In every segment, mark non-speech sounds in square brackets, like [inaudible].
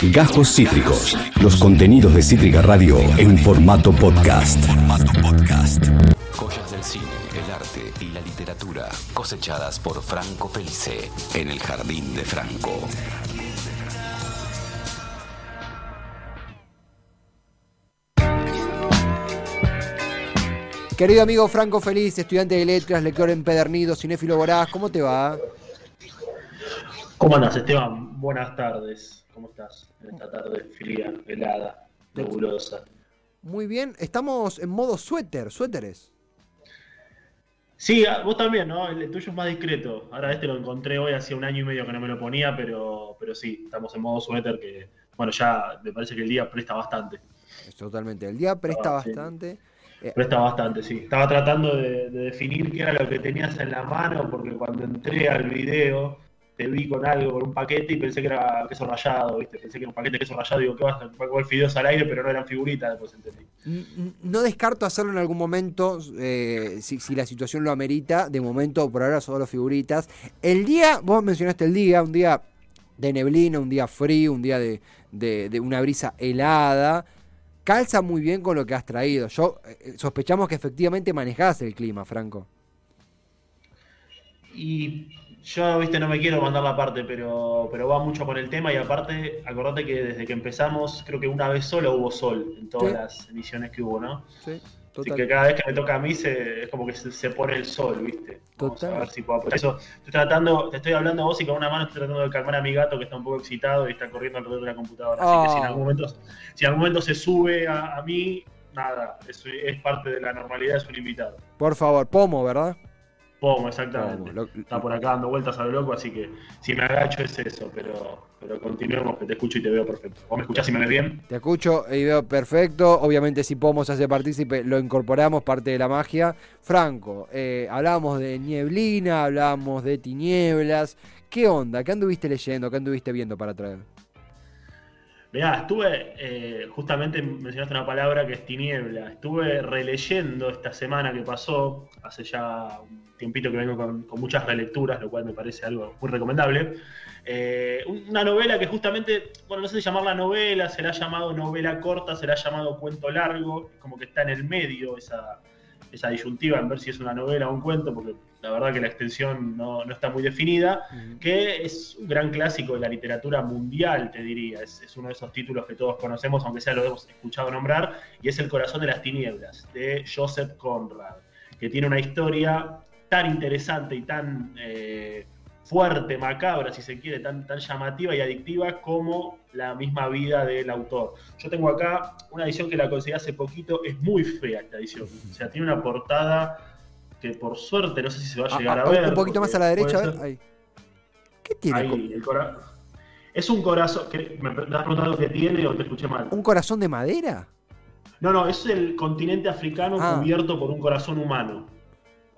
Gajos Cítricos. Los contenidos de Cítrica Radio en formato podcast. Joyas del cine, el arte y la literatura cosechadas por Franco Felice en el Jardín de Franco. Querido amigo Franco Feliz, estudiante de letras, lector empedernido, cinéfilo voraz, ¿cómo te va? ¿Cómo andas, Esteban? Buenas tardes. ¿Cómo estás en esta tarde fría, helada, nebulosa? Muy bien, estamos en modo suéter, suéteres. Sí, ah, vos también, ¿no? El tuyo es más discreto. Ahora este lo encontré hoy, hacía un año y medio que no me lo ponía, pero, pero sí, estamos en modo suéter que, bueno, ya me parece que el día presta bastante. Totalmente, el día presta ah, bastante. Eh, Presta bastante, sí. Estaba tratando de, definir qué era lo que tenías en la mano, porque cuando entré al video te vi con algo, con un paquete y pensé que era queso rallado, ¿viste? Pensé que era un paquete de queso rallado, digo, ¿qué vas a comer fideos al aire? Pero no eran figuritas, después entendí. No descarto hacerlo en algún momento, eh, si, la situación lo amerita, de momento por ahora solo figuritas. El día, vos mencionaste el día, un día de neblina, un día frío, un día de, de una brisa helada calza muy bien con lo que has traído. Yo eh, sospechamos que efectivamente manejás el clima, Franco. Y yo, viste, no me quiero mandar la parte, pero, pero va mucho con el tema y aparte, acordate que desde que empezamos, creo que una vez solo hubo sol en todas las emisiones que hubo, ¿no? Sí. Así que cada vez que me toca a mí se, es como que se, pone el sol, ¿viste? Total. a ver si puedo. Por eso estoy tratando, te estoy hablando a vos y con una mano estoy tratando de calmar a mi gato que está un poco excitado y está corriendo alrededor de la computadora. Así que si en algún momento, si en algún momento se sube a, a mí, nada, es, es parte de la normalidad, es un invitado. Por favor, Pomo, ¿verdad? Pomo, exactamente. Está por acá dando vueltas a lo loco, así que si me agacho es eso, pero, pero continuemos, que te escucho y te veo perfecto. ¿Vos me escuchás y me ves bien? Te escucho y veo perfecto. Obviamente, si Pomo se hace partícipe, lo incorporamos, parte de la magia. Franco, eh, hablábamos de nieblina, hablábamos de tinieblas. ¿Qué onda? ¿Qué anduviste leyendo? ¿Qué anduviste viendo para traer? Mirá, estuve, eh, justamente mencionaste una palabra que es tiniebla, estuve releyendo esta semana que pasó, hace ya un tiempito que vengo con, muchas relecturas, lo cual me parece algo muy recomendable, eh, una novela que justamente, bueno, no sé si llamarla novela, se la ha llamado novela corta, se la ha llamado cuento largo, como que está en el medio esa, esa disyuntiva en ver si es una novela o un cuento, porque la verdad que la extensión no, está muy definida, que es un gran clásico de la literatura mundial, te diría. Es, uno de esos títulos que todos conocemos, aunque sea lo hemos escuchado nombrar, y es El corazón de las tinieblas, de Joseph Conrad, que tiene una historia tan interesante y tan eh, fuerte, macabra, si se quiere, tan, tan llamativa y adictiva como la misma vida del autor. Yo tengo acá una edición que la conseguí hace poquito, es muy fea esta edición, o sea, tiene una portada que por suerte no sé si se va a ah, llegar a, ah, ver. Un poquito más a la derecha, a ver. Ahí. ¿Qué tiene? Ahí, el es un corazón. ¿Me has preguntado qué tiene o te escuché mal? ¿Un corazón de madera? No, no, es el continente africano ah. cubierto por un corazón humano.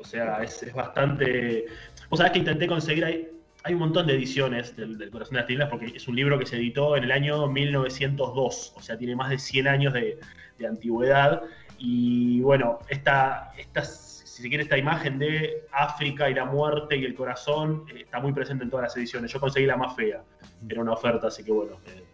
O sea, es, es bastante. Vos sabés que intenté conseguir. Hay, hay un montón de ediciones del, Corazón de las Tinieblas porque es un libro que se editó en el año 1902. O sea, tiene más de 100 años de, de antigüedad. Y bueno, esta, estas si se quiere, esta imagen de África y la muerte y el corazón eh, está muy presente en todas las ediciones. Yo conseguí la más fea, era una oferta, así que bueno, eh,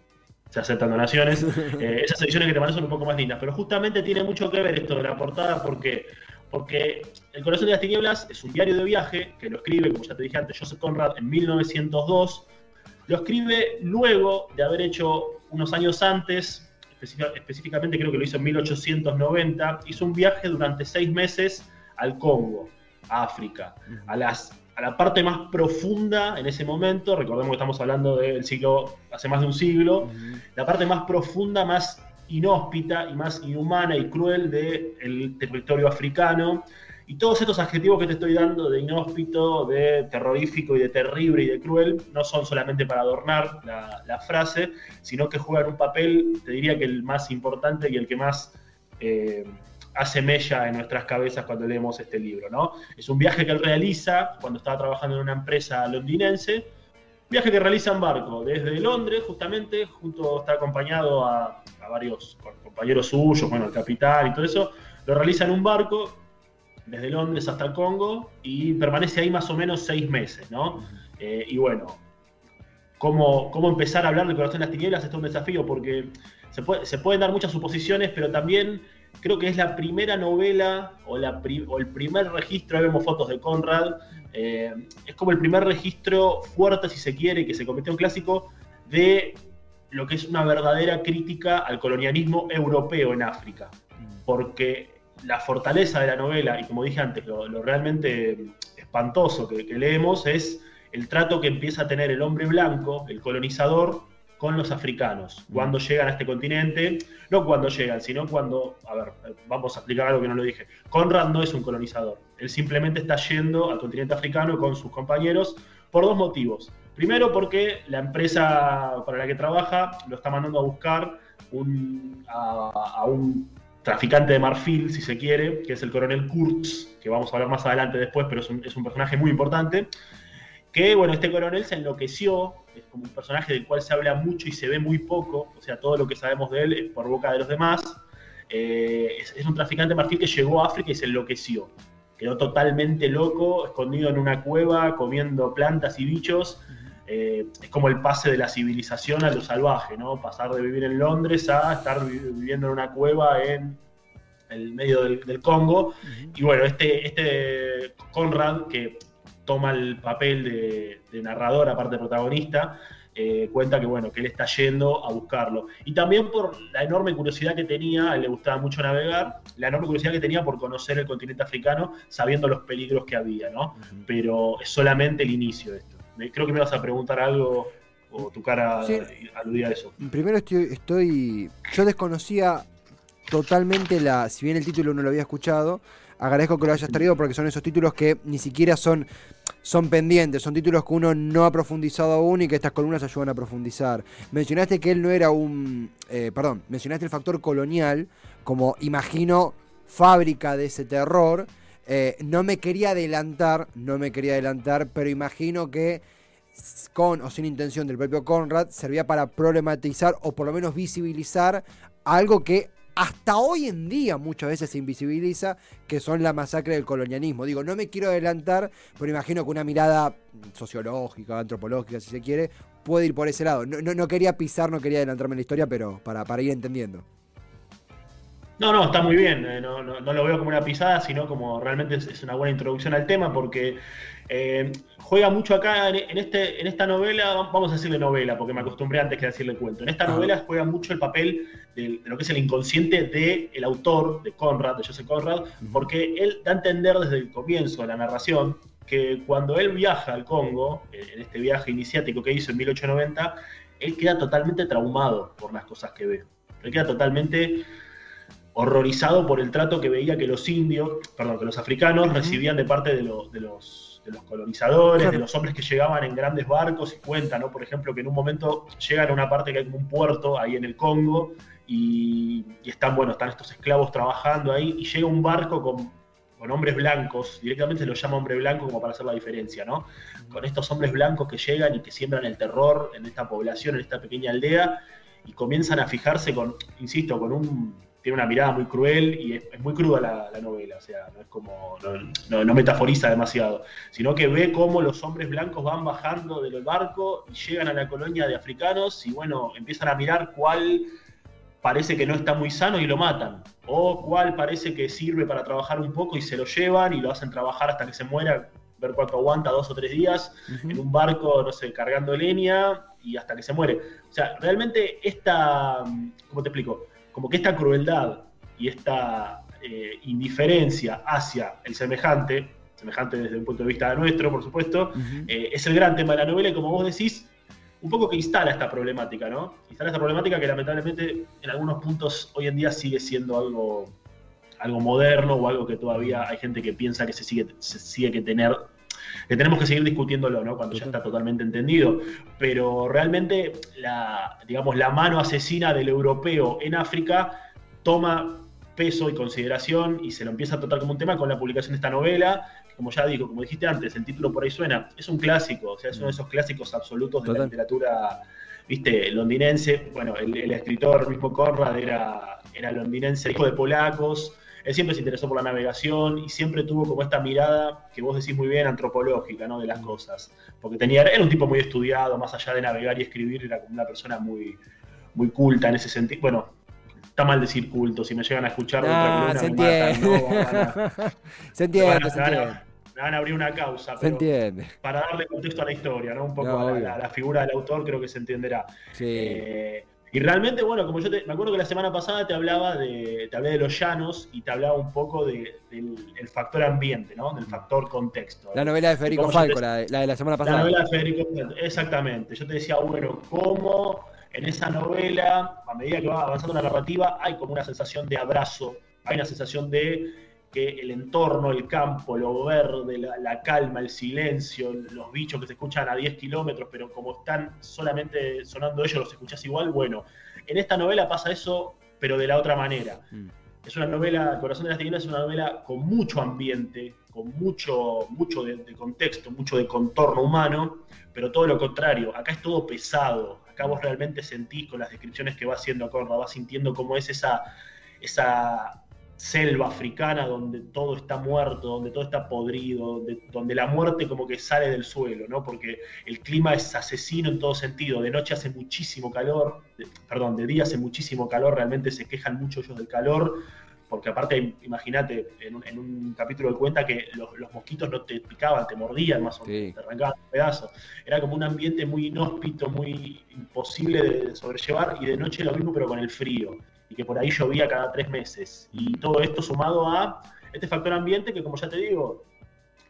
se aceptan donaciones. [laughs] Eh, esas ediciones que te mandan son un poco más lindas, pero justamente tiene mucho que ver esto de la portada porque, porque El corazón de las tinieblas es un diario de viaje que lo escribe, como ya te dije antes, Joseph Conrad en 1902. Lo escribe luego de haber hecho unos años antes, específicamente creo que lo hizo en 1890, hizo un viaje durante seis meses al Congo, a África, a, las, a la parte más profunda en ese momento, recordemos que estamos hablando del siglo, hace más de un siglo, la parte más profunda, más inhóspita y más inhumana y cruel del territorio africano. Y todos estos adjetivos que te estoy dando de inhóspito, de terrorífico y de terrible y de cruel no son solamente para adornar la, frase, sino que juegan un papel, te diría que el más importante y el que más eh, hace mella en nuestras cabezas cuando leemos este libro. ¿no? Es un viaje que él realiza cuando estaba trabajando en una empresa londinense, viaje que realiza en barco, desde Londres justamente, junto está acompañado a, varios compañeros suyos, bueno, el capitán y todo eso, lo realiza en un barco desde Londres hasta Congo y permanece ahí más o menos seis meses, ¿no? Eh, y bueno, cómo, cómo empezar a hablar del corazón de las tinieblas es todo un desafío, porque se, se pueden dar muchas suposiciones, pero también creo que es la primera novela o, la o el primer registro, ahí vemos fotos de Conrad, eh, es como el primer registro fuerte, si se quiere, que se convirtió en clásico, de lo que es una verdadera crítica al colonialismo europeo en África. Porque la fortaleza de la novela, y como dije antes, lo, realmente espantoso que, que leemos es el trato que empieza a tener el hombre blanco, el colonizador, con los africanos, mm. cuando llegan a este continente, no cuando llegan, sino cuando, a ver, vamos a explicar algo que no lo dije, Conrad no es un colonizador, él simplemente está yendo al continente africano con sus compañeros por dos motivos. Primero porque la empresa para la que trabaja lo está mandando a buscar a, un traficante de marfil, si se quiere, que es el coronel Kurtz, que vamos a hablar más adelante después, pero es un, personaje muy importante, que bueno, este coronel se enloqueció, es como un personaje del cual se habla mucho y se ve muy poco, o sea, todo lo que sabemos de él es por boca de los demás. Eh, es, un traficante marfil que llegó a África y se enloqueció. Quedó totalmente loco, escondido en una cueva, comiendo plantas y bichos. Eh, es como el pase de la civilización a lo salvaje, ¿no? Pasar de vivir en Londres a estar viviendo en una cueva en el medio del, Congo. Y bueno, este, este Conrad, que toma el papel de, narrador, aparte de protagonista, eh, cuenta que bueno, que él está yendo a buscarlo. Y también por la enorme curiosidad que tenía, a él le gustaba mucho navegar, la enorme curiosidad que tenía por conocer el continente africano, sabiendo los peligros que había, ¿no? Pero es solamente el inicio de esto. Creo que me vas a preguntar algo o tu cara aludía a eso. Primero estoy, estoy, yo desconocía totalmente la, si bien el título no lo había escuchado, agradezco que lo hayas traído porque son esos títulos que ni siquiera son, son pendientes, son títulos que uno no ha profundizado aún y que estas columnas ayudan a profundizar. Mencionaste que él no era un, eh, perdón, mencionaste el factor colonial como imagino fábrica de ese terror. Eh, no me quería adelantar, no me quería adelantar, pero imagino que con o sin intención del propio Conrad servía para problematizar o por lo menos visibilizar algo que hasta hoy en día muchas veces se invisibiliza, que son la masacre del colonialismo. Digo, no me quiero adelantar, pero imagino que una mirada sociológica, antropológica, si se quiere, puede ir por ese lado. No, no, quería pisar, no quería adelantarme en la historia, pero para, para ir entendiendo. No, no, está muy bien. Eh, no, no, lo veo como una pisada, sino como realmente es, una buena introducción al tema, porque eh, juega mucho acá en, este, en esta novela, vamos a decirle novela, porque me acostumbré antes que decirle cuento. En esta novela juega mucho el papel de, lo que es el inconsciente del el autor, de Conrad, de Joseph Conrad, porque él da a entender desde el comienzo de la narración que cuando él viaja al Congo, eh, en este viaje iniciático que hizo en 1890, él queda totalmente traumado por las cosas que ve. Él queda totalmente horrorizado por el trato que veía que los indios, perdón, que los africanos recibían de parte de, los, de, los, colonizadores, de los hombres que llegaban en grandes barcos y cuentan, ¿no? Por ejemplo, que en un momento llegan a una parte que hay como un puerto ahí en el Congo y, están, bueno, están estos esclavos trabajando ahí y llega un barco con, con hombres blancos, directamente se lo llama hombre blanco como para hacer la diferencia, ¿no? Con estos hombres blancos que llegan y que siembran el terror en esta población, en esta pequeña aldea y comienzan a fijarse con, insisto, con un tiene una mirada muy cruel y es, muy cruda la, novela, o sea, no es como, no, metaforiza demasiado, sino que ve cómo los hombres blancos van bajando del barco y llegan a la colonia de africanos y bueno, empiezan a mirar cuál parece que no está muy sano y lo matan, o cuál parece que sirve para trabajar un poco y se lo llevan y lo hacen trabajar hasta que se muera, ver cuánto aguanta, dos o tres días, en un barco, no sé, cargando leña y hasta que se muere. O sea, realmente esta, ¿cómo te explico? Como que esta crueldad y esta eh, indiferencia hacia el semejante, semejante desde un punto de vista nuestro, por supuesto, eh, es el gran tema de la novela y como vos decís, un poco que instala esta problemática, ¿no? Instala esta problemática que lamentablemente en algunos puntos hoy en día sigue siendo algo, algo moderno o algo que todavía hay gente que piensa que se sigue, se sigue que tener que tenemos que seguir discutiéndolo, ¿no? Cuando ya está totalmente entendido. Pero realmente la, digamos, la mano asesina del europeo en África toma peso y consideración y se lo empieza a tratar como un tema con la publicación de esta novela, como ya digo, como dijiste antes, el título por ahí suena, es un clásico, o sea, es uno de esos clásicos absolutos de la literatura, viste, londinense. Bueno, el, escritor mismo Conrad era, era londinense, hijo de polacos, él siempre se interesó por la navegación y siempre tuvo como esta mirada que vos decís muy bien, antropológica, ¿no? De las cosas. Porque tenía, era un tipo muy estudiado, más allá de navegar y escribir, era como una persona muy, muy culta en ese sentido. Bueno, está mal decir culto, si me llegan a escuchar ah, se, entiende. se entiende. se entiende me van a abrir una causa. Pero se entiende. Para darle contexto a la historia, ¿no? Un poco a, la, figura del autor, creo que se entenderá. Sí. Eh, y realmente, bueno, como yo te, me acuerdo que la semana pasada te hablaba de, te hablé de los llanos y te hablaba un poco del factor ambiente, ¿no? Del factor contexto. La novela de Federico Falco, la, de, la, semana pasada. La novela de Federico exactamente. Yo te decía, bueno, cómo en esa novela, a medida que va avanzando la narrativa, hay como una sensación de abrazo, hay una sensación de que el entorno, el campo, lo verde, la, calma, el silencio, los bichos que se escuchan a 10 kilómetros, pero como están solamente sonando ellos, los escuchas igual, bueno, en esta novela pasa eso, pero de la otra manera. Mm. Es una novela, Corazón de las Tinieblas es una novela con mucho ambiente, con mucho, mucho de, contexto, mucho de contorno humano, pero todo lo contrario, acá es todo pesado, acá vos realmente sentís con las descripciones que va haciendo Conrad, vas sintiendo cómo es esa, esa selva africana donde todo está muerto, donde todo está podrido, donde, la muerte como que sale del suelo, ¿no? Porque el clima es asesino en todo sentido. De noche hace muchísimo calor, perdón, de día hace muchísimo calor, realmente se quejan mucho ellos del calor, porque aparte, imagínate, en un, capítulo de cuenta que los, mosquitos no te picaban, te mordían más o menos, te arrancaban pedazos. Era como un ambiente muy inhóspito, muy imposible de sobrellevar, y de noche lo mismo, pero con el frío y que por ahí llovía cada tres meses. Y todo esto sumado a este factor ambiente que, como ya te digo,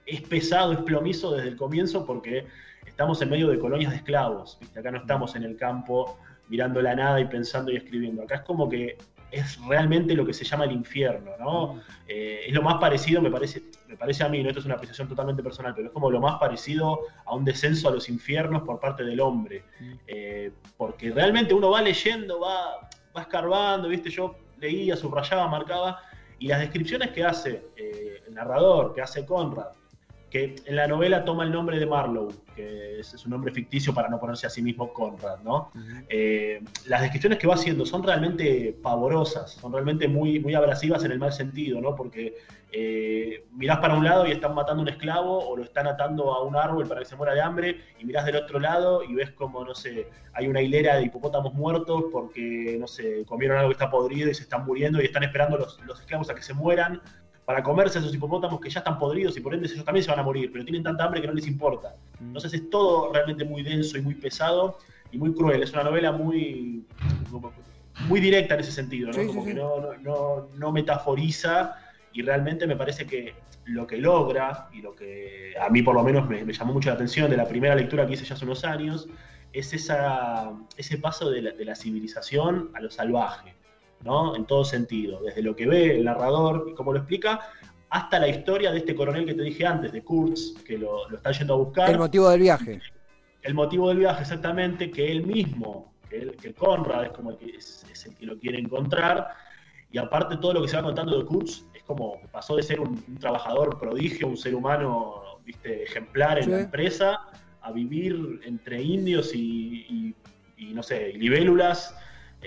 es pesado, es plomizo desde el comienzo porque estamos en medio de colonias de esclavos. ¿viste? Acá no estamos en el campo mirando la nada y pensando y escribiendo. Acá es como que es realmente lo que se llama el infierno, ¿no? Eh, es lo más parecido, me parece, me parece a mí, ¿no? esto es una apreciación totalmente personal, pero es como lo más parecido a un descenso a los infiernos por parte del hombre. Eh, porque realmente uno va leyendo, va, va escarbando, ¿viste? Yo leía, subrayaba, marcaba, y las descripciones que hace eh, el narrador, que hace Conrad, que en la novela toma el nombre de Marlowe, que es, un nombre ficticio para no ponerse a sí mismo Conrad, ¿no? Eh, las descripciones que va haciendo son realmente pavorosas, son realmente muy, muy abrasivas en el mal sentido, ¿no? Porque eh, mirás para un lado y están matando a un esclavo o lo están atando a un árbol para que se muera de hambre y mirás del otro lado y ves como, no sé, hay una hilera de hipopótamos muertos porque, no sé, comieron algo que está podrido y se están muriendo y están esperando los, los esclavos a que se mueran para comerse a esos hipopótamos que ya están podridos y por ende ellos también se van a morir, pero tienen tanta hambre que no les importa. Mm. Entonces es todo realmente muy denso y muy pesado y muy cruel. Es una novela muy, muy directa en ese sentido, ¿no? Como que no, no, metaforiza y realmente me parece que lo que logra y lo que a mí por lo menos me, llamó mucho la atención de la primera lectura que hice ya hace unos años es esa, ese paso de la, de la civilización a lo salvaje. ¿No? En todo sentido, desde lo que ve el narrador y cómo lo explica, hasta la historia de este coronel que te dije antes, de Kurtz, que lo, está yendo a buscar. El motivo del viaje. El motivo del viaje, exactamente, que él mismo, que, que Conrad es como el que es, el que lo quiere encontrar. Y aparte todo lo que se va contando de Kurtz es como pasó de ser un, trabajador prodigio, un ser humano ¿viste? ejemplar en la empresa, a vivir entre indios y, y no sé, libélulas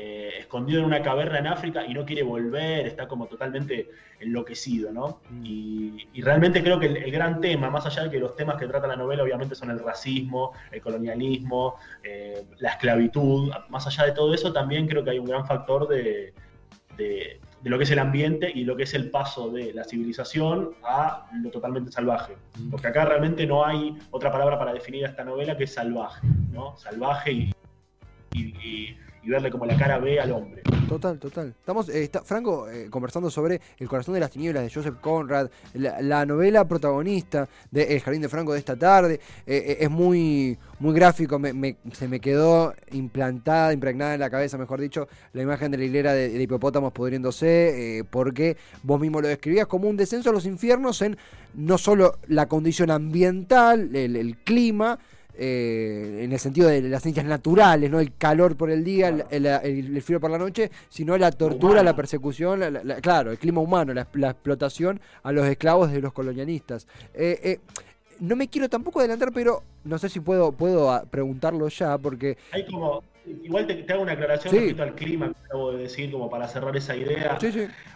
eh, escondido en una caverna en África y no quiere volver, está como totalmente enloquecido, ¿no? Mm. Y, realmente creo que el, gran tema, más allá de que los temas que trata la novela obviamente son el racismo, el colonialismo, eh, la esclavitud, más allá de todo eso también creo que hay un gran factor de, de, lo que es el ambiente y lo que es el paso de la civilización a lo totalmente salvaje. Mm. Porque acá realmente no hay otra palabra para definir a esta novela que es salvaje, ¿no? Salvaje y y verle como la cara ve al hombre. Total, total. Estamos, eh, está, Franco, eh, conversando sobre El corazón de las tinieblas de Joseph Conrad, la, novela protagonista de El jardín de Franco de esta tarde. Eh, es muy, muy gráfico, se me quedó implantada, impregnada en la cabeza, mejor dicho, la imagen de la hilera de, hipopótamos pudriéndose, porque vos mismo lo describías como un descenso a los infiernos en no solo la condición ambiental, el clima, eh, en el sentido de las ciencias naturales, no el calor por el día, el, frío por la noche, sino la tortura, la persecución, claro, el clima humano, la, explotación a los esclavos de los colonialistas. Eh, eh, no me quiero tampoco adelantar, pero no sé si puedo, puedo preguntarlo ya, porque... Hay como, Igual te, hago una aclaración respecto al clima que acabo de decir, como para cerrar esa idea.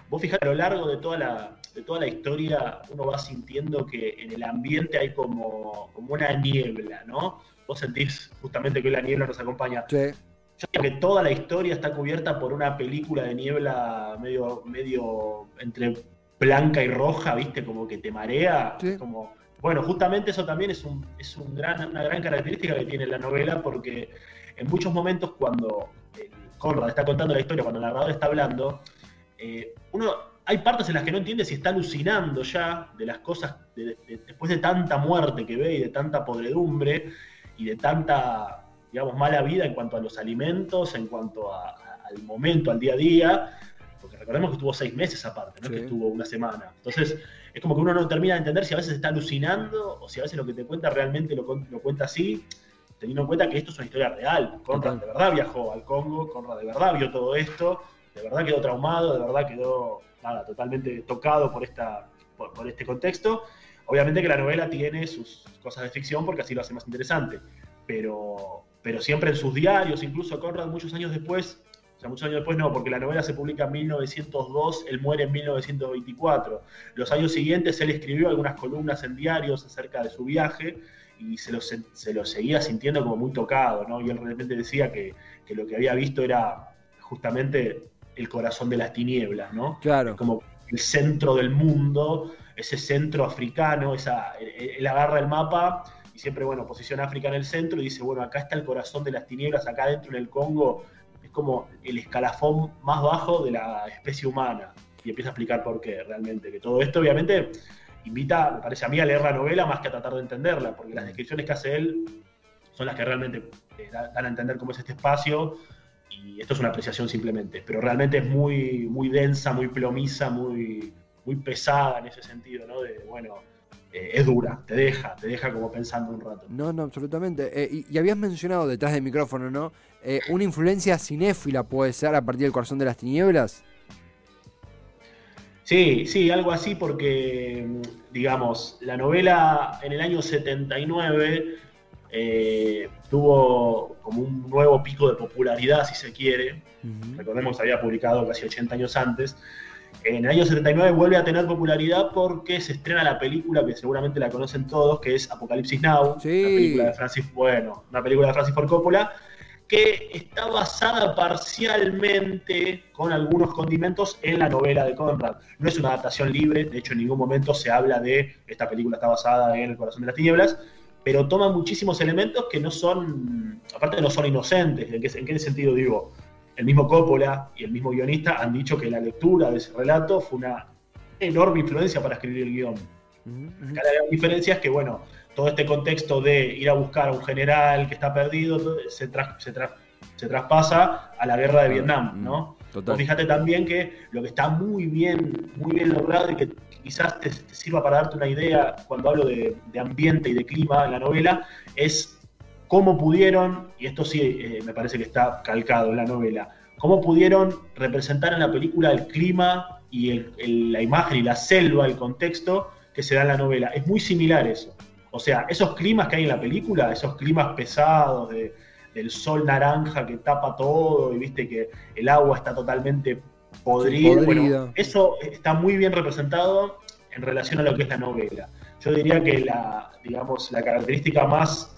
Vos fijate, a lo largo de toda la, de toda la historia, uno va sintiendo que en el ambiente hay como, como una niebla, ¿no? Vos sentís justamente que la niebla nos acompaña. Sí. Yo creo que toda la historia está cubierta por una película de niebla medio, medio entre blanca y roja, ¿viste? Como que te marea. Como, bueno, justamente eso también es, un, es un gran, una gran característica que tiene la novela porque en muchos momentos cuando Conrad está contando la historia, cuando el narrador está hablando, eh, uno hay partes en las que no entiende si está alucinando ya de las cosas, después de tanta muerte que ve y de tanta podredumbre y de tanta, digamos, mala vida en cuanto a los alimentos, en cuanto al momento, al día a día, porque recordemos que estuvo seis meses aparte, no es que estuvo una semana. Entonces, es como que uno no termina de entender si a veces está alucinando o si a veces lo que te cuenta realmente lo, lo cuenta así teniendo en cuenta que esto es una historia real. Conrad de verdad viajó al Congo, Conrad de verdad vio todo esto, de verdad quedó traumado, de verdad quedó nada, totalmente tocado por, esta, por, este contexto. Obviamente que la novela tiene sus cosas de ficción porque así lo hace más interesante, pero, pero siempre en sus diarios, incluso Conrad muchos años después, o sea, muchos años después no, porque la novela se publica en 1902, él muere en 1924. Los años siguientes él escribió algunas columnas en diarios acerca de su viaje y se lo, se lo seguía sintiendo como muy tocado, ¿no? Y él realmente decía que, que, lo que había visto era justamente el corazón de las tinieblas, ¿no? Claro. Como el centro del mundo, ese centro africano, esa, él agarra el mapa y siempre, bueno, posiciona África en el centro y dice, bueno, acá está el corazón de las tinieblas, acá dentro en el Congo es como el escalafón más bajo de la especie humana. Y empieza a explicar por qué realmente, que todo esto obviamente invita, me parece a mí, a leer la novela más que a tratar de entenderla, porque las descripciones que hace él son las que realmente eh, dan a entender cómo es este espacio, y esto es una apreciación simplemente, pero realmente es muy, muy densa, muy plomiza, muy, muy pesada en ese sentido, ¿no? De, bueno, eh, es dura, te deja, te deja como pensando un rato. No, no, absolutamente. Eh, y, habías mencionado detrás del micrófono, ¿no? una influencia cinéfila puede ser a partir del corazón de las tinieblas. Sí, sí, algo así porque, digamos, la novela en el año 79 eh, tuvo como un nuevo pico de popularidad, si se quiere. Recordemos que había publicado casi 80 años antes. En el año 79 vuelve a tener popularidad porque se estrena la película que seguramente la conocen todos, que es Apocalipsis Now, sí. una película de Francis, bueno, una película de Francis Ford Coppola, que está basada parcialmente con algunos condimentos en la novela de Conrad. No es una adaptación libre, de hecho en ningún momento se habla de esta película está basada en El corazón de las tinieblas, pero toma muchísimos elementos que no son, aparte no son inocentes. ¿En qué, sentido digo? El mismo Coppola y el mismo guionista han dicho que la lectura de ese relato fue una enorme influencia para escribir el guion. Acá la diferencia es que, bueno, todo este contexto de ir a buscar a un general que está perdido se, se, traspasa a la guerra de Vietnam, ¿no? fíjate también que lo que está muy bien, muy bien logrado y que quizás te, sirva para darte una idea cuando hablo de, ambiente y de clima en la novela, es cómo pudieron, y esto sí eh, me parece que está calcado en la novela, cómo pudieron representar en la película el clima y la imagen y la selva, el contexto que se da en la novela. Es muy similar eso. O sea, esos climas que hay en la película, esos climas pesados del sol naranja que tapa todo y viste que el agua está totalmente podrida. Bueno, eso está muy bien representado en relación a lo que es la novela. Yo diría que la, digamos, la característica más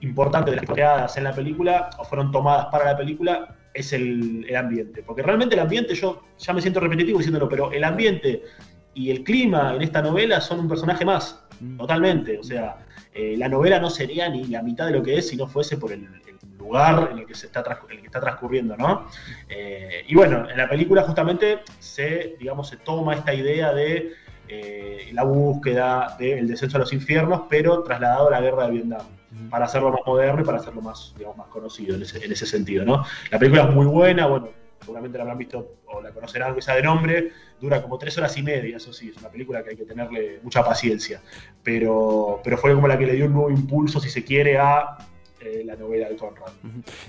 importante de las creadas en la película, o fueron tomadas para la película, es el, el, ambiente. Porque realmente el ambiente, yo ya me siento repetitivo diciéndolo, pero el ambiente y el clima en esta novela son un personaje más. Mm. Totalmente. O sea, eh, la novela no sería ni la mitad de lo que es si no fuese por el, lugar en el que se está, el que está transcurriendo, ¿no? Eh, y bueno, en la película justamente se, digamos, se toma esta idea de eh, la búsqueda del descenso a los infiernos, pero trasladado a la guerra de Vietnam, para hacerlo más moderno y para hacerlo más, digamos, más conocido en ese, en ese sentido, ¿no? La película es muy buena, bueno, seguramente la habrán visto o la conocerán sea de nombre, dura como tres horas y media, eso sí, es una película que hay que tenerle mucha paciencia, pero, pero fue como la que le dio un nuevo impulso, si se quiere, a eh, la novela de Conrad.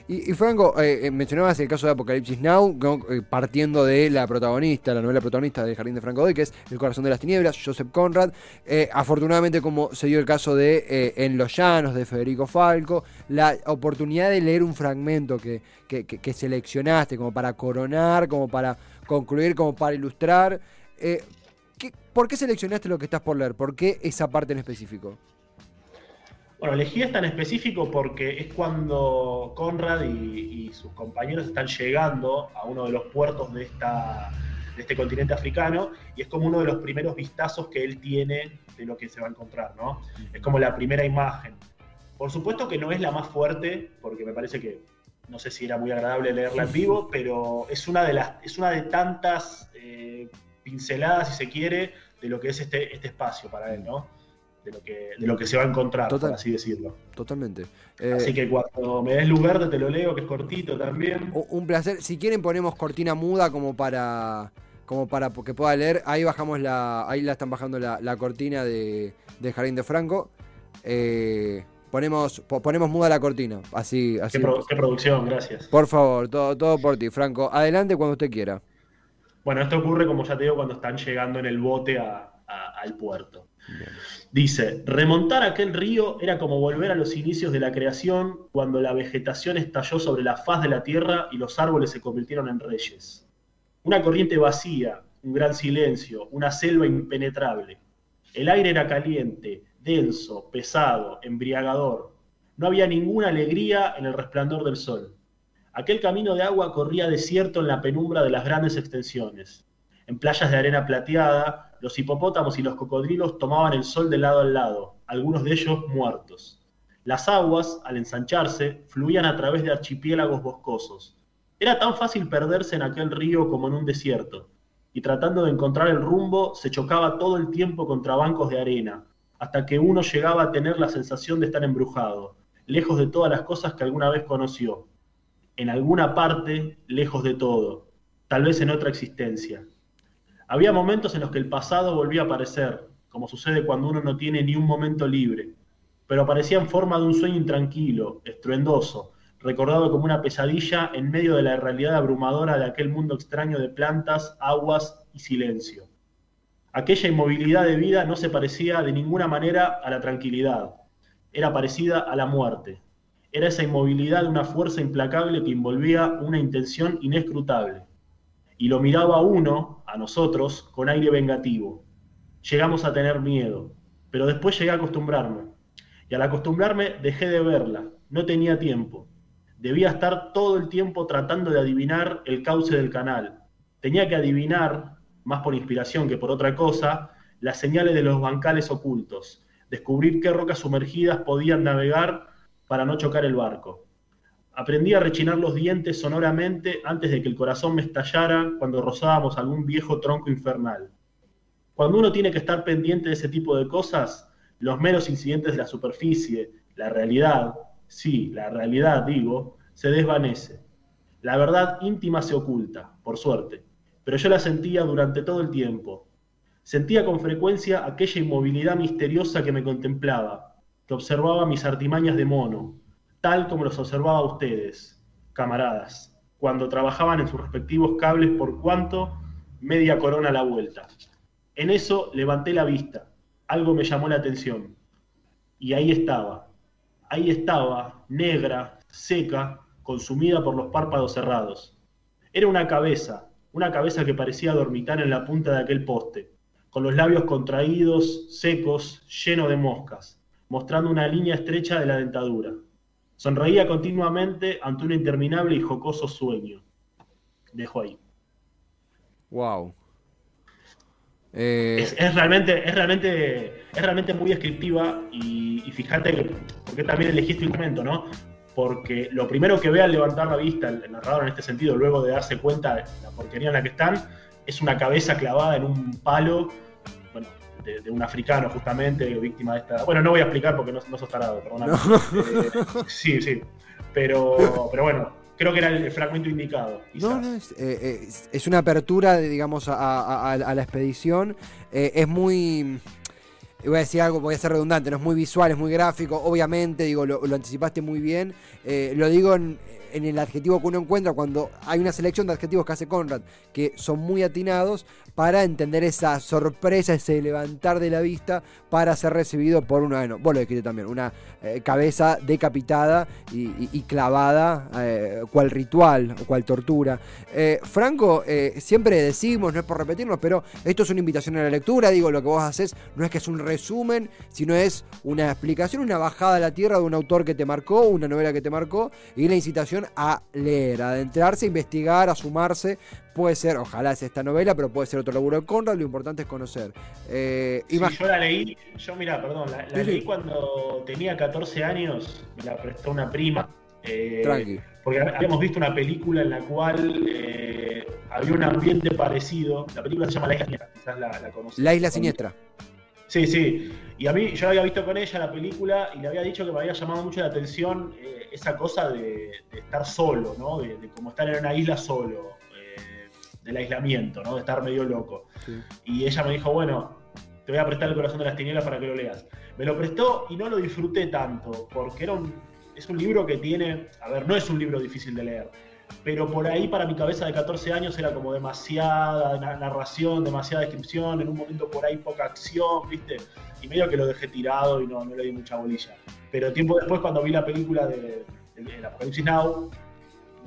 Y, Franco, eh, mencionabas el caso de Apocalipsis Now, partiendo de la protagonista, la novela protagonista de Jardín de Franco Doy, que es El corazón de las tinieblas, Joseph Conrad. afortunadamente, como se dio el caso de En los llanos, de Federico Falco, la oportunidad de leer un fragmento que, que seleccionaste como para coronar, como para concluir, como para ilustrar. ¿Por qué seleccionaste lo que estás por leer? ¿Por qué esa parte en específico? Bueno, elegí esta en específico porque es cuando Conrad y, sus compañeros están llegando a uno de los puertos de, esta, de este continente africano y es como uno de los primeros vistazos que él tiene de lo que se va a encontrar, ¿no? Es como la primera imagen. Por supuesto que no es la más fuerte, porque me parece que no sé si era muy agradable leerla en vivo, pero es una de las, es una de tantas eh, pinceladas, si se quiere, de lo que es este, este espacio para él, ¿no? De lo que, de lo que se va a encontrar, por así decirlo. Totalmente. así eh, que cuando me des luz verde te lo leo, que es cortito también. Un placer. Si quieren ponemos cortina muda como para como para que pueda leer. Ahí bajamos la, ahí la están bajando la, cortina de, de, Jardín de Franco. Eh, ponemos, ponemos muda la cortina. Así, así. Qué, producción, gracias. Por favor, todo, todo por ti, Franco. Adelante cuando usted quiera. Bueno, esto ocurre, como ya te digo, cuando están llegando en el bote al puerto. Dice, remontar aquel río era como volver a los inicios de la creación, cuando la vegetación estalló sobre la faz de la tierra y los árboles se convirtieron en reyes. Una corriente vacía, un gran silencio, una selva impenetrable. El aire era caliente, denso, pesado, embriagador. No había ninguna alegría en el resplandor del sol. Aquel camino de agua corría desierto en la penumbra de las grandes extensiones. En playas de arena plateada, los hipopótamos y los cocodrilos tomaban el sol de lado al lado, algunos de ellos muertos. Las aguas, al ensancharse, fluían a través de archipiélagos boscosos. Era tan fácil perderse en aquel río como en un desierto, y tratando de encontrar el rumbo se chocaba todo el tiempo contra bancos de arena, hasta que uno llegaba a tener la sensación de estar embrujado, lejos de todas las cosas que alguna vez conoció en alguna parte, lejos de todo, tal vez en otra existencia. Había momentos en los que el pasado volvía a aparecer, como sucede cuando uno no tiene ni un momento libre, pero aparecía en forma de un sueño intranquilo, estruendoso, recordado como una pesadilla en medio de la realidad abrumadora de aquel mundo extraño de plantas, aguas y silencio. Aquella inmovilidad de vida no se parecía de ninguna manera a la tranquilidad, era parecida a la muerte, era esa inmovilidad de una fuerza implacable que envolvía una intención inescrutable. Y lo miraba uno, a nosotros, con aire vengativo. Llegamos a tener miedo, pero después llegué a acostumbrarme. Y al acostumbrarme dejé de verla, no tenía tiempo. Debía estar todo el tiempo tratando de adivinar el cauce del canal. Tenía que adivinar, más por inspiración que por otra cosa, las señales de los bancales ocultos, descubrir qué rocas sumergidas podían navegar para no chocar el barco. Aprendí a rechinar los dientes sonoramente antes de que el corazón me estallara cuando rozábamos algún viejo tronco infernal. Cuando uno tiene que estar pendiente de ese tipo de cosas, los meros incidentes de la superficie, la realidad, sí, la realidad digo, se desvanece. La verdad íntima se oculta, por suerte, pero yo la sentía durante todo el tiempo. Sentía con frecuencia aquella inmovilidad misteriosa que me contemplaba, que observaba mis artimañas de mono, tal como los observaba a ustedes, camaradas, cuando trabajaban en sus respectivos cables por cuanto media corona la vuelta. En eso levanté la vista, algo me llamó la atención. Y ahí estaba, ahí estaba, negra, seca, consumida por los párpados cerrados. Era una cabeza, una cabeza que parecía dormitar en la punta de aquel poste, con los labios contraídos, secos, lleno de moscas mostrando una línea estrecha de la dentadura. Sonreía continuamente ante un interminable y jocoso sueño. Dejo ahí. Wow. Eh, es, realmente, es, realmente, es realmente muy descriptiva y, fíjate que, porque también elegiste un momento, ¿no? Porque lo primero que ve al levantar la vista, el narrador en este sentido, luego de darse cuenta de la porquería en la que están, es una cabeza clavada en un palo de, un africano justamente, víctima de esta... Bueno, no voy a explicar porque no, no sos tarado, perdóname. Eh, sí, sí. Pero, pero bueno, creo que era el fragmento indicado. No, no, es, eh, es, una apertura, digamos, a, la expedición. Eh, es muy... voy a decir algo, voy a ser redundante, no es muy visual, es muy gráfico, obviamente, digo, lo, anticipaste muy bien. Eh, lo digo en, en el adjetivo que uno encuentra cuando hay una selección de adjetivos que hace Conrad que son muy atinados para entender esa sorpresa, ese levantar de la vista para ser recibido por una, bueno, vos lo dijiste también, una eh, cabeza decapitada y, clavada, eh, cual ritual o cual tortura. Eh, Franco, siempre decimos, no es por repetirnos, pero esto es una invitación a la lectura, digo, lo que vos haces no es que es un resumen, sino es una explicación, una bajada a la tierra de un autor que te marcó, una novela que te marcó, y la incitación a leer, a adentrarse, a investigar, a sumarse. Puede ser, ojalá sea esta novela, pero puede ser otro laburo de Conrad, lo importante es conocer. Eh, yo la leí, yo mira, perdón, la, leí cuando tenía 14 años, me la prestó una prima. Eh, Tranqui. Porque habíamos visto una película en la cual eh, había un ambiente parecido. La película se llama La Isla Siniestra, quizás la, la La Isla Siniestra. Sí, sí. Y a mí, yo había visto con ella la película y le había dicho que me había llamado mucho la atención eh, esa cosa de, estar solo, ¿no? De, de, como estar en una isla solo, eh, del aislamiento, ¿no? De estar medio loco. Y ella me dijo, bueno, te voy a prestar el corazón de las tinieblas para que lo leas. Me lo prestó y no lo disfruté tanto, porque era un, es un libro que tiene, a ver, no es un libro difícil de leer pero por ahí para mi cabeza de 14 años era como demasiada narración, demasiada descripción, en un momento por ahí poca acción, ¿viste? Y medio que lo dejé tirado y no, no le di mucha bolilla. Pero tiempo después, cuando vi la película de, de, Apocalipsis Now,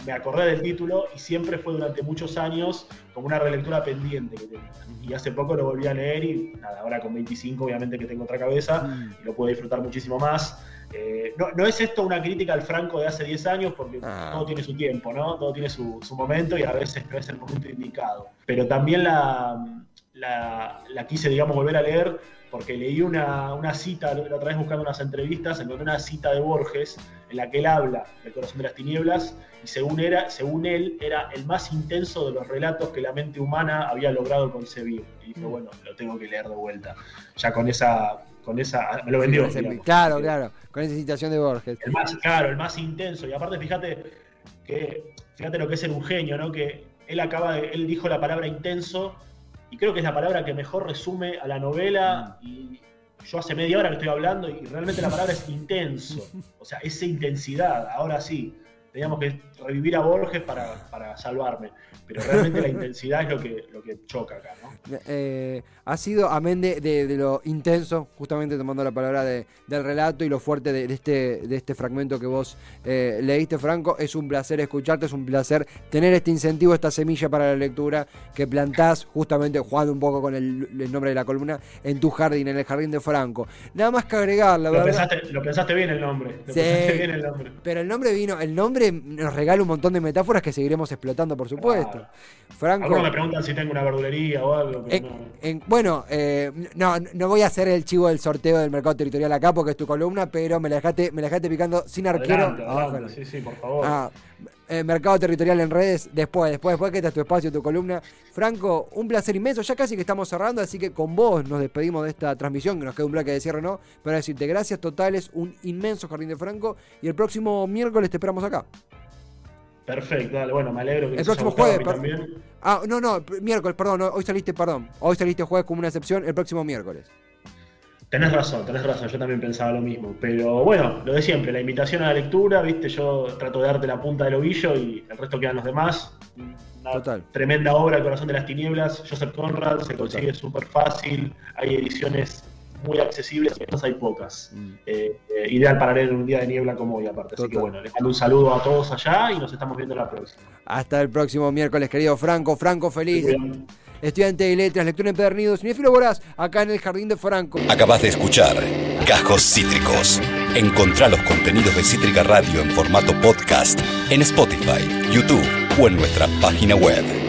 me acordé del título y siempre fue durante muchos años como una relectura pendiente que tenía. Y hace poco lo volví a leer y nada, ahora con 25 obviamente que tengo otra cabeza mm. y lo puedo disfrutar muchísimo más. Eh, no, es esto una crítica al Franco de hace 10 años, porque ah. todo tiene su tiempo, ¿no? Todo tiene su, momento y a veces no es el momento indicado. Pero también la, la, quise, digamos, volver a leer porque leí una, una, cita, la otra vez buscando unas entrevistas, encontré una cita de Borges en la que él habla del corazón de las tinieblas y según, era, según él era el más intenso de los relatos que la mente humana había logrado concebir. Y dije, mm. bueno, lo tengo que leer de vuelta. Ya con esa con esa. Me lo vendió. claro, claro, con esa citación de Borges. El más, claro, el más intenso. Y aparte, fíjate que. Fíjate lo que es ser un genio, ¿no? Que él acaba de, él dijo la palabra intenso, y creo que es la palabra que mejor resume a la novela. Mm. Y yo hace media hora que estoy hablando, y realmente la palabra es intenso. O sea, esa intensidad, ahora sí. Teníamos que revivir a Borges para, para salvarme pero realmente la intensidad es lo que, lo que choca acá, ¿no? Eh, ha sido, amén de, de, lo intenso, justamente tomando la palabra de, del relato y lo fuerte de, este, de este fragmento que vos eh, leíste, Franco, es un placer escucharte, es un placer tener este incentivo, esta semilla para la lectura que plantás, justamente jugando un poco con el, nombre de la columna, en tu jardín, en el jardín de Franco. Nada más que agregar, la lo verdad. Pensaste, lo pensaste bien el nombre. sí, bien el nombre. Pero el nombre vino, el nombre nos regala un montón de metáforas que seguiremos explotando, por supuesto. Franco. Algunos me preguntan si tengo una verdulería o algo. bueno, eh, no, no voy a hacer el chivo del sorteo del mercado territorial acá porque es tu columna, pero me la dejaste, me la dejaste picando sin arquero. sí, sí, por favor. Ah, eh, mercado territorial en redes, después, después, después que está tu espacio, tu columna. Franco, un placer inmenso, ya casi que estamos cerrando, así que con vos nos despedimos de esta transmisión, que nos queda un bloque de cierre, ¿no? Para decirte gracias totales, un inmenso jardín de Franco, y el próximo miércoles te esperamos acá. Perfecto, dale, bueno, me alegro que El próximo jueves también. Ah, no, no, miércoles, perdón, hoy saliste, perdón. Hoy saliste jueves como una excepción, el próximo miércoles. Tenés razón, tenés razón, yo también pensaba lo mismo. Pero bueno, lo de siempre, la invitación a la lectura, viste, yo trato de darte la punta del ovillo y el resto quedan los demás. Total. tremenda obra, El corazón de las tinieblas, Joseph Conrad, se consigue súper fácil, hay ediciones muy accesibles, estas hay pocas. Mm. Eh, eh, ideal para leer en un día de niebla como hoy, aparte. Así que bueno, les mando un saludo a todos allá y nos estamos viendo la próxima. Hasta el próximo miércoles, querido Franco. Franco, feliz. Estudiante de letras, lectura empedernidos, Cinefilo Voraz, acá en el Jardín de Franco. Acabas de escuchar Cajos Cítricos. Encontrá los contenidos de Cítrica Radio en formato podcast en Spotify, YouTube o en nuestra página web.